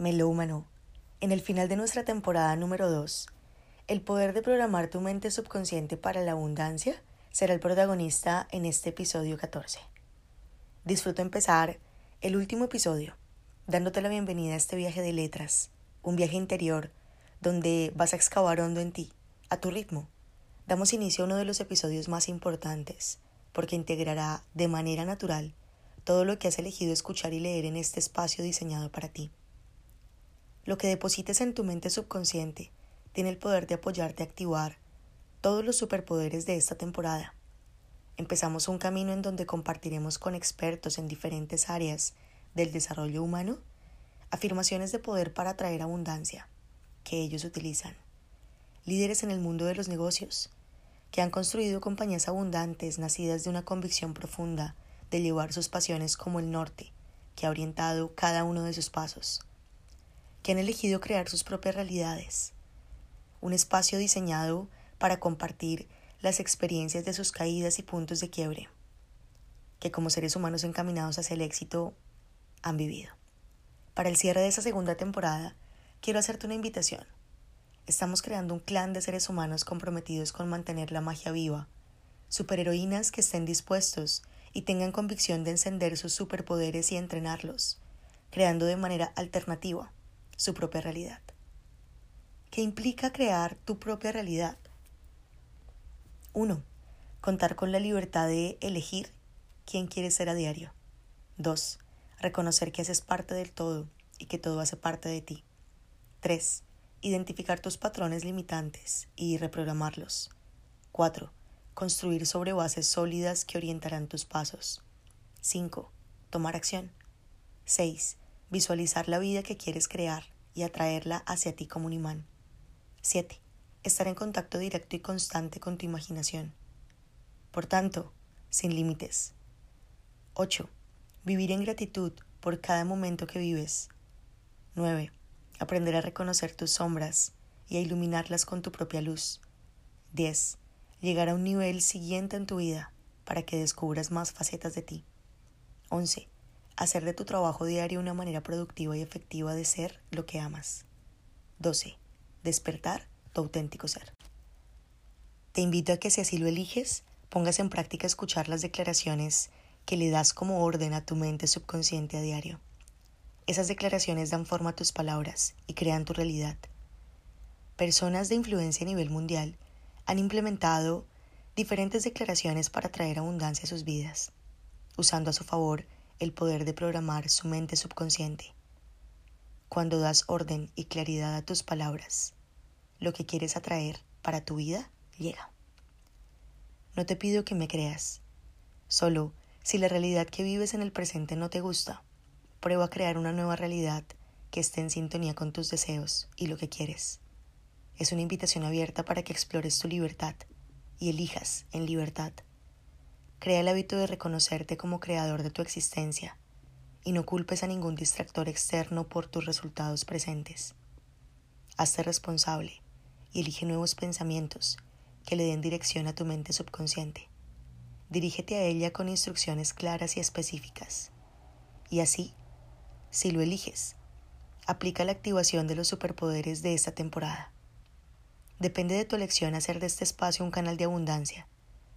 Melómano, en el final de nuestra temporada número 2, el poder de programar tu mente subconsciente para la abundancia será el protagonista en este episodio 14. Disfruto empezar el último episodio dándote la bienvenida a este viaje de letras, un viaje interior donde vas a excavar hondo en ti, a tu ritmo. Damos inicio a uno de los episodios más importantes, porque integrará de manera natural todo lo que has elegido escuchar y leer en este espacio diseñado para ti. Lo que deposites en tu mente subconsciente tiene el poder de apoyarte a activar todos los superpoderes de esta temporada. Empezamos un camino en donde compartiremos con expertos en diferentes áreas del desarrollo humano afirmaciones de poder para atraer abundancia que ellos utilizan. Líderes en el mundo de los negocios que han construido compañías abundantes nacidas de una convicción profunda de llevar sus pasiones como el norte que ha orientado cada uno de sus pasos, que han elegido crear sus propias realidades, un espacio diseñado para compartir las experiencias de sus caídas y puntos de quiebre, que como seres humanos encaminados hacia el éxito han vivido. Para el cierre de esa segunda temporada, quiero hacerte una invitación. Estamos creando un clan de seres humanos comprometidos con mantener la magia viva, superheroínas que estén dispuestos y tengan convicción de encender sus superpoderes y entrenarlos, creando de manera alternativa su propia realidad. ¿Qué implica crear tu propia realidad? 1. Contar con la libertad de elegir quién quieres ser a diario. 2. Reconocer que haces parte del todo y que todo hace parte de ti. 3. Identificar tus patrones limitantes y reprogramarlos. 4 construir sobre bases sólidas que orientarán tus pasos. 5. Tomar acción. 6. Visualizar la vida que quieres crear y atraerla hacia ti como un imán. 7. Estar en contacto directo y constante con tu imaginación. Por tanto, sin límites. 8. Vivir en gratitud por cada momento que vives. 9. Aprender a reconocer tus sombras y a iluminarlas con tu propia luz. 10 llegar a un nivel siguiente en tu vida para que descubras más facetas de ti. 11. Hacer de tu trabajo diario una manera productiva y efectiva de ser lo que amas. 12. Despertar tu auténtico ser. Te invito a que si así lo eliges, pongas en práctica escuchar las declaraciones que le das como orden a tu mente subconsciente a diario. Esas declaraciones dan forma a tus palabras y crean tu realidad. Personas de influencia a nivel mundial han implementado diferentes declaraciones para traer abundancia a sus vidas, usando a su favor el poder de programar su mente subconsciente. Cuando das orden y claridad a tus palabras, lo que quieres atraer para tu vida llega. No te pido que me creas, solo si la realidad que vives en el presente no te gusta, prueba a crear una nueva realidad que esté en sintonía con tus deseos y lo que quieres es una invitación abierta para que explores tu libertad y elijas en libertad. Crea el hábito de reconocerte como creador de tu existencia y no culpes a ningún distractor externo por tus resultados presentes. Hazte responsable y elige nuevos pensamientos que le den dirección a tu mente subconsciente. Dirígete a ella con instrucciones claras y específicas. Y así, si lo eliges, aplica la activación de los superpoderes de esta temporada. Depende de tu elección hacer de este espacio un canal de abundancia.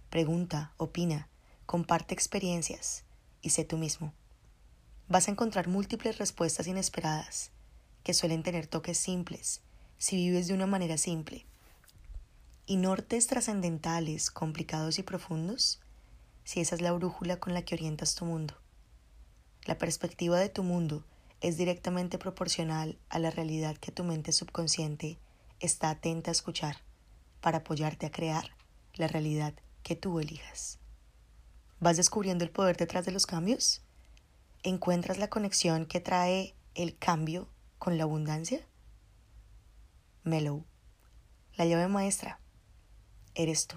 Pregunta, opina, comparte experiencias y sé tú mismo. Vas a encontrar múltiples respuestas inesperadas que suelen tener toques simples si vives de una manera simple. Y nortes trascendentales, complicados y profundos si esa es la brújula con la que orientas tu mundo. La perspectiva de tu mundo es directamente proporcional a la realidad que tu mente subconsciente está atenta a escuchar para apoyarte a crear la realidad que tú elijas. ¿Vas descubriendo el poder detrás de los cambios? ¿Encuentras la conexión que trae el cambio con la abundancia? Mellow, la llave maestra, eres tú.